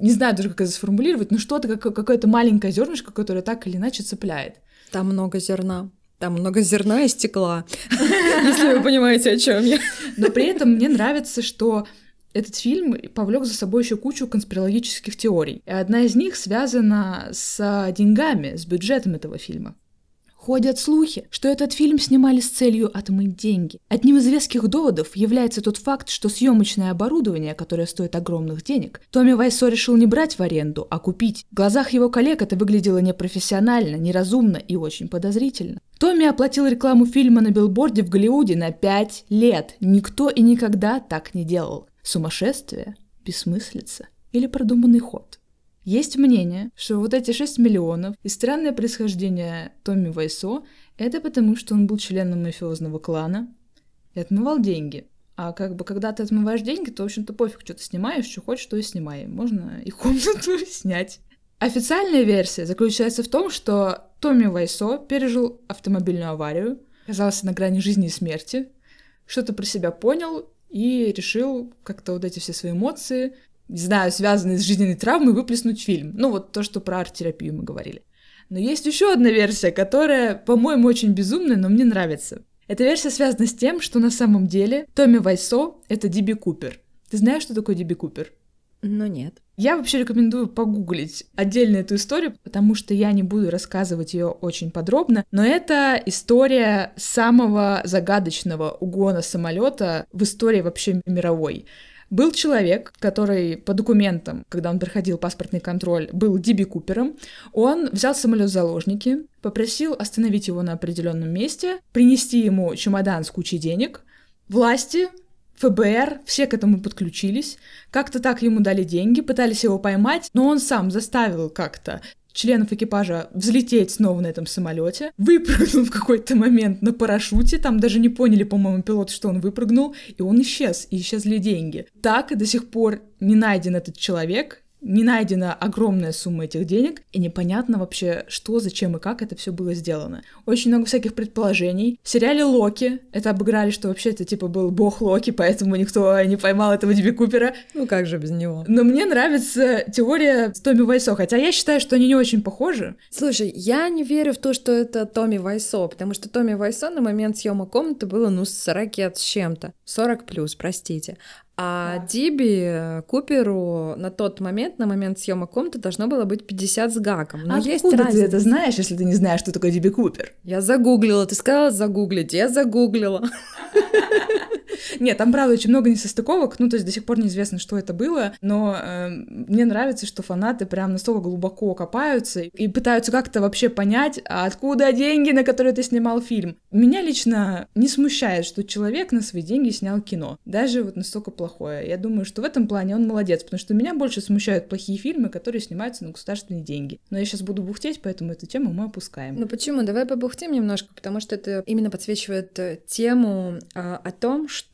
не знаю даже, как это сформулировать, но что-то, как, какое-то маленькое зернышко, которое так или иначе цепляет. Там много зерна. Там много зерна и стекла, если вы понимаете, о чем я. Но при этом мне нравится, что этот фильм повлек за собой еще кучу конспирологических теорий. И одна из них связана с деньгами, с бюджетом этого фильма. Ходят слухи, что этот фильм снимали с целью отмыть деньги. Одним из веских доводов является тот факт, что съемочное оборудование, которое стоит огромных денег, Томми Вайсо решил не брать в аренду, а купить. В глазах его коллег это выглядело непрофессионально, неразумно и очень подозрительно. Томми оплатил рекламу фильма на билборде в Голливуде на 5 лет. Никто и никогда так не делал. Сумасшествие? Бессмыслица? Или продуманный ход? Есть мнение, что вот эти 6 миллионов и странное происхождение Томми Вайсо — это потому, что он был членом мафиозного клана и отмывал деньги. А как бы когда ты отмываешь деньги, то, в общем-то, пофиг, что ты снимаешь, что хочешь, то и снимай. Можно и комнату снять. Официальная версия заключается в том, что Томми Вайсо пережил автомобильную аварию, оказался на грани жизни и смерти, что-то про себя понял и решил как-то вот эти все свои эмоции не знаю, связанные с жизненной травмой, выплеснуть фильм. Ну, вот то, что про арт-терапию мы говорили. Но есть еще одна версия, которая, по-моему, очень безумная, но мне нравится. Эта версия связана с тем, что на самом деле Томми Вайсо — это Диби Купер. Ты знаешь, что такое Диби Купер? Ну, нет. Я вообще рекомендую погуглить отдельно эту историю, потому что я не буду рассказывать ее очень подробно, но это история самого загадочного угона самолета в истории вообще мировой. Был человек, который по документам, когда он проходил паспортный контроль, был Диби Купером. Он взял самолет в заложники, попросил остановить его на определенном месте, принести ему чемодан с кучей денег. Власти ФБР, все к этому подключились, как-то так ему дали деньги, пытались его поймать, но он сам заставил как-то членов экипажа взлететь снова на этом самолете, выпрыгнул в какой-то момент на парашюте, там даже не поняли, по-моему, пилот, что он выпрыгнул, и он исчез, и исчезли деньги. Так и до сих пор не найден этот человек, не найдена огромная сумма этих денег, и непонятно вообще, что, зачем и как это все было сделано. Очень много всяких предположений. В сериале Локи это обыграли, что вообще это типа был бог Локи, поэтому никто не поймал этого Диби Купера. Ну как же без него? Но мне нравится теория с Томми Вайсо, хотя я считаю, что они не очень похожи. Слушай, я не верю в то, что это Томми Вайсо, потому что Томми Вайсо на момент съема комнаты было, ну, с 40 с чем-то. 40 плюс, простите. А да. Диби э, Куперу на тот момент, на момент съемок комнаты, должно было быть 50 с гаком. Но а есть откуда разница? ты это знаешь, если ты не знаешь, что такое Диби Купер? Я загуглила. Ты сказала загуглить, я загуглила. Нет, там, правда, очень много несостыковок, ну, то есть до сих пор неизвестно, что это было, но э, мне нравится, что фанаты прям настолько глубоко копаются и пытаются как-то вообще понять, а откуда деньги, на которые ты снимал фильм. Меня лично не смущает, что человек на свои деньги снял кино, даже вот настолько плохое. Я думаю, что в этом плане он молодец, потому что меня больше смущают плохие фильмы, которые снимаются на государственные деньги. Но я сейчас буду бухтеть, поэтому эту тему мы опускаем. Ну почему? Давай побухтим немножко, потому что это именно подсвечивает э, тему а, о том, что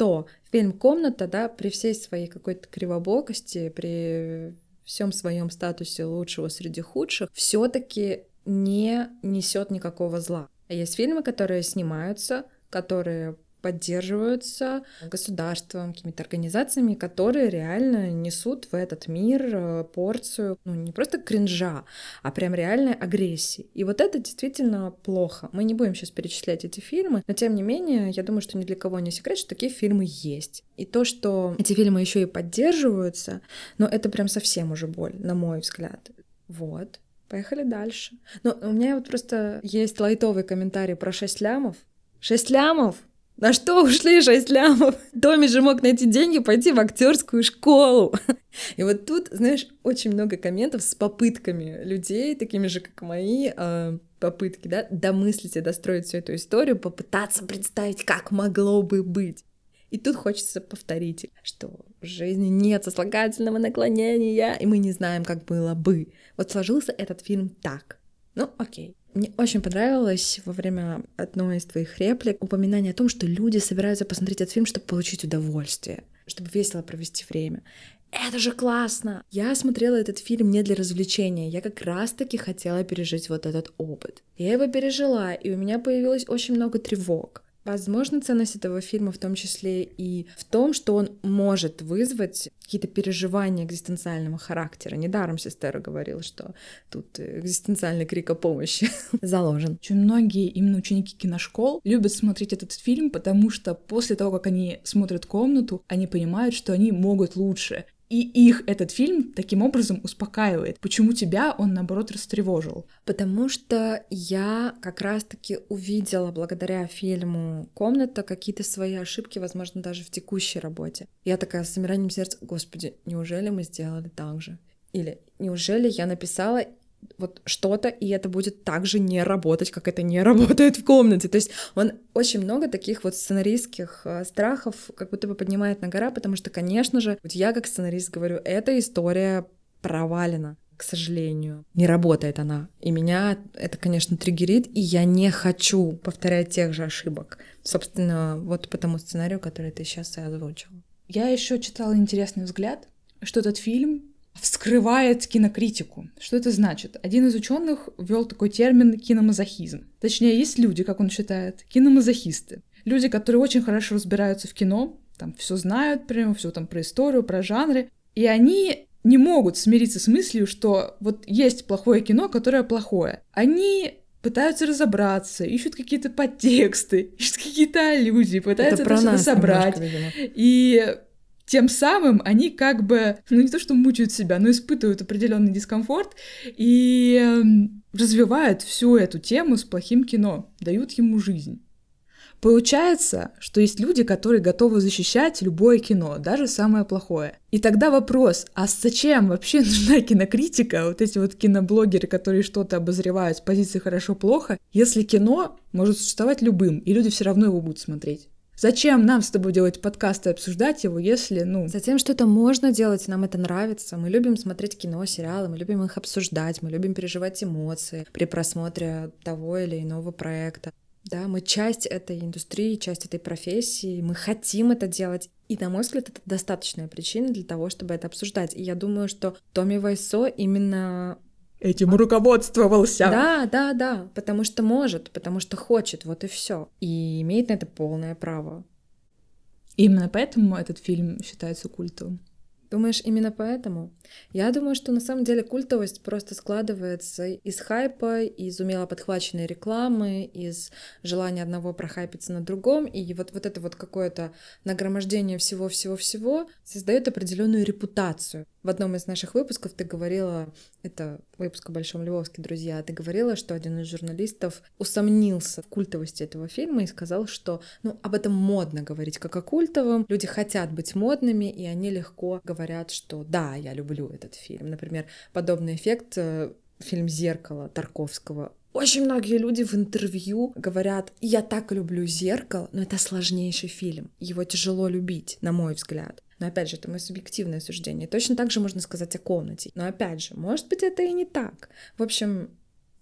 фильм «Комната», да, при всей своей какой-то кривобокости, при всем своем статусе лучшего среди худших, все таки не несет никакого зла. А есть фильмы, которые снимаются, которые поддерживаются государством, какими-то организациями, которые реально несут в этот мир э, порцию, ну, не просто кринжа, а прям реальной агрессии. И вот это действительно плохо. Мы не будем сейчас перечислять эти фильмы, но тем не менее, я думаю, что ни для кого не секрет, что такие фильмы есть. И то, что эти фильмы еще и поддерживаются, но это прям совсем уже боль, на мой взгляд. Вот. Поехали дальше. Но у меня вот просто есть лайтовый комментарий про 6 лямов. 6 лямов! На что ушли 6 лямов? Томми же мог найти деньги пойти в актерскую школу. И вот тут, знаешь, очень много комментов с попытками людей, такими же, как мои, а, попытки, да, домыслить и достроить всю эту историю, попытаться представить, как могло бы быть. И тут хочется повторить, что в жизни нет сослагательного наклонения, и мы не знаем, как было бы. Вот сложился этот фильм так. Ну, окей. Мне очень понравилось во время одной из твоих реплик упоминание о том, что люди собираются посмотреть этот фильм, чтобы получить удовольствие, чтобы весело провести время. Это же классно! Я смотрела этот фильм не для развлечения, я как раз-таки хотела пережить вот этот опыт. Я его пережила, и у меня появилось очень много тревог. Возможно, ценность этого фильма в том числе и в том, что он может вызвать какие-то переживания экзистенциального характера. Недаром Сестера говорил, что тут экзистенциальный крик о помощи заложен. Очень многие именно ученики киношкол любят смотреть этот фильм, потому что после того, как они смотрят комнату, они понимают, что они могут лучше. И их этот фильм таким образом успокаивает. Почему тебя он, наоборот, растревожил? Потому что я как раз-таки увидела благодаря фильму «Комната» какие-то свои ошибки, возможно, даже в текущей работе. Я такая с замиранием сердца, господи, неужели мы сделали так же? Или неужели я написала вот что-то, и это будет также не работать, как это не работает в комнате. То есть он очень много таких вот сценаристских э, страхов как будто бы поднимает на гора, потому что, конечно же, я как сценарист говорю, эта история провалена к сожалению. Не работает она. И меня это, конечно, триггерит, и я не хочу повторять тех же ошибок. Собственно, вот по тому сценарию, который ты сейчас и озвучил. Я еще читала интересный взгляд, что этот фильм вскрывает кинокритику. Что это значит? Один из ученых ввел такой термин киномазохизм. Точнее, есть люди, как он считает, киномазохисты. Люди, которые очень хорошо разбираются в кино, там все знают прямо, все там про историю, про жанры, и они не могут смириться с мыслью, что вот есть плохое кино, которое плохое. Они пытаются разобраться, ищут какие-то подтексты, ищут какие-то аллюзии, пытаются это, это что-то собрать. Немножко, и тем самым они как бы, ну не то что мучают себя, но испытывают определенный дискомфорт и эм, развивают всю эту тему с плохим кино, дают ему жизнь. Получается, что есть люди, которые готовы защищать любое кино, даже самое плохое. И тогда вопрос, а зачем вообще нужна кинокритика, вот эти вот киноблогеры, которые что-то обозревают с позиции хорошо-плохо, если кино может существовать любым, и люди все равно его будут смотреть? Зачем нам с тобой делать подкаст и обсуждать его, если, ну... Затем, что это можно делать, нам это нравится. Мы любим смотреть кино, сериалы, мы любим их обсуждать, мы любим переживать эмоции при просмотре того или иного проекта. Да, мы часть этой индустрии, часть этой профессии, мы хотим это делать. И, на мой взгляд, это достаточная причина для того, чтобы это обсуждать. И я думаю, что Томми Вайсо именно этим руководствовался. Да, да, да, потому что может, потому что хочет, вот и все. И имеет на это полное право. Именно поэтому этот фильм считается культовым. Думаешь, именно поэтому? Я думаю, что на самом деле культовость просто складывается из хайпа, из умело подхваченной рекламы, из желания одного прохайпиться на другом, и вот, вот это вот какое-то нагромождение всего-всего-всего создает определенную репутацию. В одном из наших выпусков ты говорила, это выпуск о Большом Львовске, друзья, ты говорила, что один из журналистов усомнился в культовости этого фильма и сказал, что ну, об этом модно говорить как о культовом, люди хотят быть модными, и они легко говорят, что да, я люблю этот фильм. Например, подобный эффект э, фильм «Зеркало» Тарковского очень многие люди в интервью говорят, я так люблю «Зеркало», но это сложнейший фильм, его тяжело любить, на мой взгляд. Но опять же, это мое субъективное суждение. Точно так же можно сказать о комнате. Но опять же, может быть, это и не так. В общем,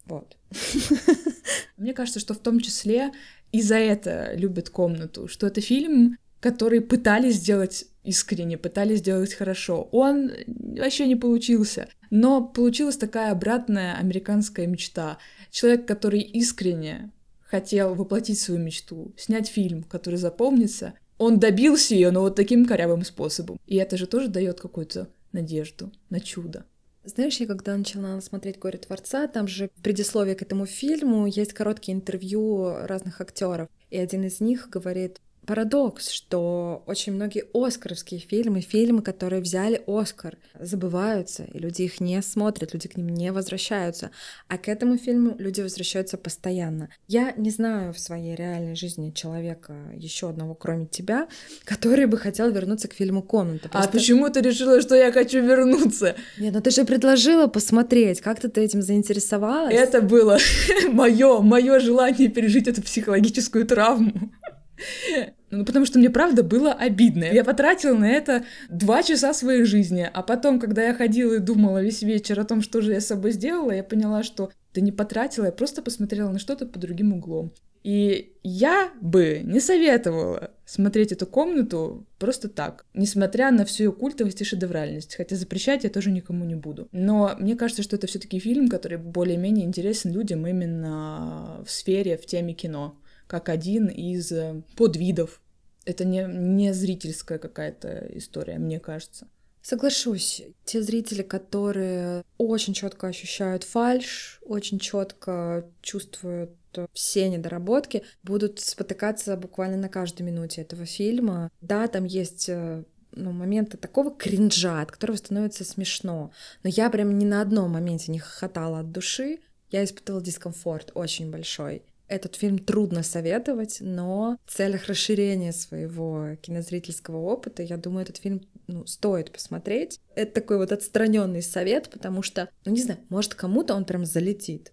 вот. Мне кажется, что в том числе и за это любят комнату, что это фильм, который пытались сделать искренне, пытались сделать хорошо. Он вообще не получился. Но получилась такая обратная американская мечта. Человек, который искренне хотел воплотить свою мечту, снять фильм, который запомнится, он добился ее, но вот таким корявым способом. И это же тоже дает какую-то надежду на чудо. Знаешь, я когда начала смотреть «Горе Творца», там же в предисловии к этому фильму есть короткие интервью разных актеров. И один из них говорит, парадокс, что очень многие оскаровские фильмы, фильмы, которые взяли Оскар, забываются, и люди их не смотрят, люди к ним не возвращаются. А к этому фильму люди возвращаются постоянно. Я не знаю в своей реальной жизни человека еще одного, кроме тебя, который бы хотел вернуться к фильму «Комната». А просто... А почему ты решила, что я хочу вернуться? Нет, ну ты же предложила посмотреть, как ты этим заинтересовалась? Это было мое, мое желание пережить эту психологическую травму. Ну, потому что мне правда было обидно. Я потратила на это два часа своей жизни, а потом, когда я ходила и думала весь вечер о том, что же я с собой сделала, я поняла, что да не потратила, я просто посмотрела на что-то по другим углом. И я бы не советовала смотреть эту комнату просто так, несмотря на всю ее культовость и шедевральность, хотя запрещать я тоже никому не буду. Но мне кажется, что это все-таки фильм, который более-менее интересен людям именно в сфере, в теме кино как один из э, подвидов. Это не, не зрительская какая-то история, мне кажется. Соглашусь, те зрители, которые очень четко ощущают фальш, очень четко чувствуют все недоработки, будут спотыкаться буквально на каждой минуте этого фильма. Да, там есть э, ну, моменты такого кринжа, от которого становится смешно. Но я прям ни на одном моменте не хохотала от души. Я испытывала дискомфорт очень большой. Этот фильм трудно советовать, но в целях расширения своего кинозрительского опыта, я думаю, этот фильм ну, стоит посмотреть. Это такой вот отстраненный совет, потому что, ну не знаю, может кому-то он прям залетит.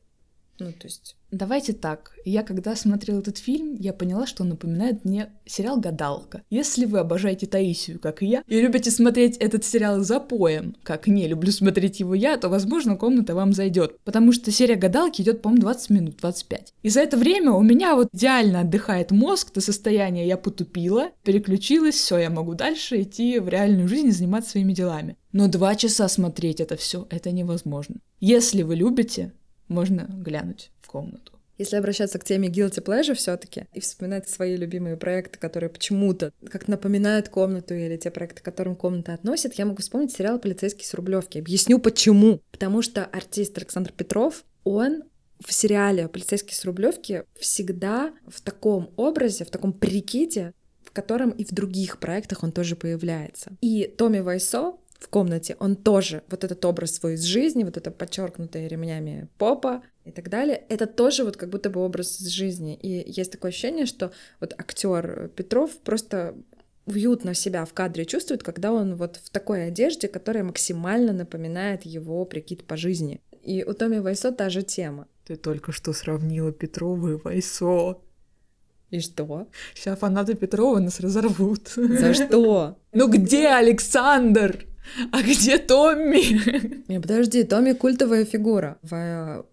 Ну, то есть... Давайте так. Я когда смотрела этот фильм, я поняла, что он напоминает мне сериал «Гадалка». Если вы обожаете Таисию, как и я, и любите смотреть этот сериал за поем, как не люблю смотреть его я, то, возможно, комната вам зайдет. Потому что серия «Гадалки» идет, по-моему, 20 минут, 25. И за это время у меня вот идеально отдыхает мозг до состояния «я потупила», переключилась, все, я могу дальше идти в реальную жизнь и заниматься своими делами. Но два часа смотреть это все, это невозможно. Если вы любите, можно глянуть в комнату. Если обращаться к теме guilty pleasure все таки и вспоминать свои любимые проекты, которые почему-то как напоминают комнату или те проекты, к которым комната относит, я могу вспомнить сериал «Полицейский с Рублевки». Объясню почему. Потому что артист Александр Петров, он в сериале «Полицейский с Рублевки» всегда в таком образе, в таком прикиде, в котором и в других проектах он тоже появляется. И Томми Вайсо в комнате, он тоже вот этот образ свой из жизни, вот это подчеркнутое ремнями попа и так далее, это тоже вот как будто бы образ из жизни. И есть такое ощущение, что вот актер Петров просто уютно себя в кадре чувствует, когда он вот в такой одежде, которая максимально напоминает его прикид по жизни. И у Томи Вайсо та же тема. Ты только что сравнила Петрова и Вайсо. И что? Сейчас фанаты Петрова нас разорвут. За что? Ну где Александр? А где Томми? Не, подожди, Томми культовая фигура в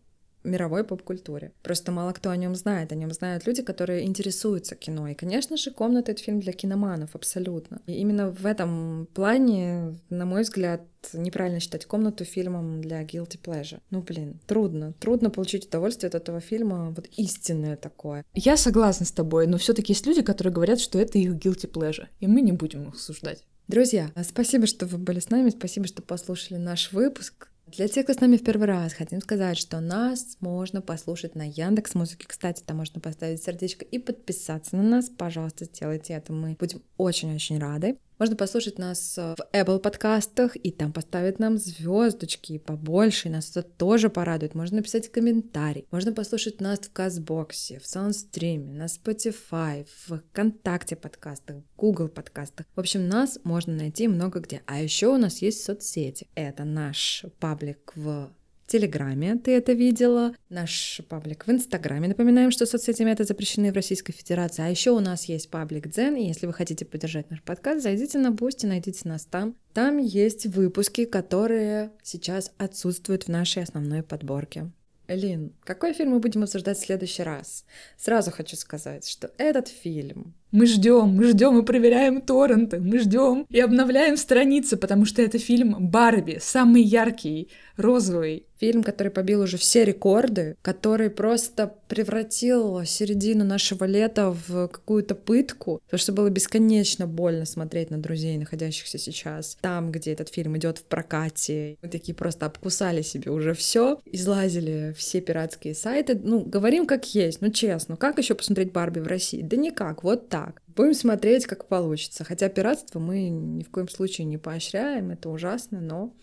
мировой поп-культуре. Просто мало кто о нем знает. О нем знают люди, которые интересуются кино. И, конечно же, «Комната» — это фильм для киноманов, абсолютно. И именно в этом плане, на мой взгляд, неправильно считать «Комнату» фильмом для guilty pleasure. Ну, блин, трудно. Трудно получить удовольствие от этого фильма, вот истинное такое. Я согласна с тобой, но все таки есть люди, которые говорят, что это их guilty pleasure, и мы не будем их осуждать. Друзья, спасибо, что вы были с нами, спасибо, что послушали наш выпуск. Для тех, кто с нами в первый раз, хотим сказать, что нас можно послушать на Яндекс Музыке. Кстати, там можно поставить сердечко и подписаться на нас. Пожалуйста, сделайте это. Мы будем очень-очень рады. Можно послушать нас э, в Apple подкастах и там поставить нам звездочки побольше, и нас это тоже порадует. Можно написать комментарий. Можно послушать нас в Castbox е, в SoundStream е, на Spotify, в ВКонтакте подкастах, Google подкастах. В общем, нас можно найти много где. А еще у нас есть соцсети. Это наш паблик в Телеграме ты это видела, наш паблик в Инстаграме. Напоминаем, что соцсети эти запрещены в Российской Федерации. А еще у нас есть паблик Дзен, и если вы хотите поддержать наш подкаст, зайдите на Boosty, найдите нас там. Там есть выпуски, которые сейчас отсутствуют в нашей основной подборке. Элин, какой фильм мы будем обсуждать в следующий раз? Сразу хочу сказать, что этот фильм Мы ждем, мы ждем и проверяем торренты, мы ждем и обновляем страницы, потому что это фильм Барби, самый яркий, розовый. Фильм, который побил уже все рекорды, который просто превратил середину нашего лета в какую-то пытку, потому что было бесконечно больно смотреть на друзей, находящихся сейчас там, где этот фильм идет в прокате. Мы такие просто обкусали себе уже все, излазили все пиратские сайты. Ну, говорим как есть, ну честно, как еще посмотреть Барби в России? Да никак, вот так. Будем смотреть, как получится. Хотя пиратство мы ни в коем случае не поощряем, это ужасно, но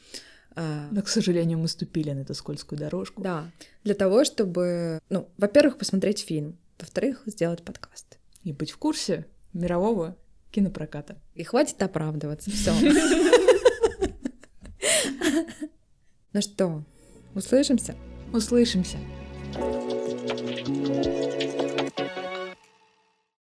а, Но, к сожалению, мы ступили на эту скользкую дорожку. Да, для того, чтобы, ну, во-первых, посмотреть фильм, во-вторых, сделать подкаст. И быть в курсе мирового кинопроката. И хватит оправдываться, все. Ну что, услышимся? Услышимся. thank you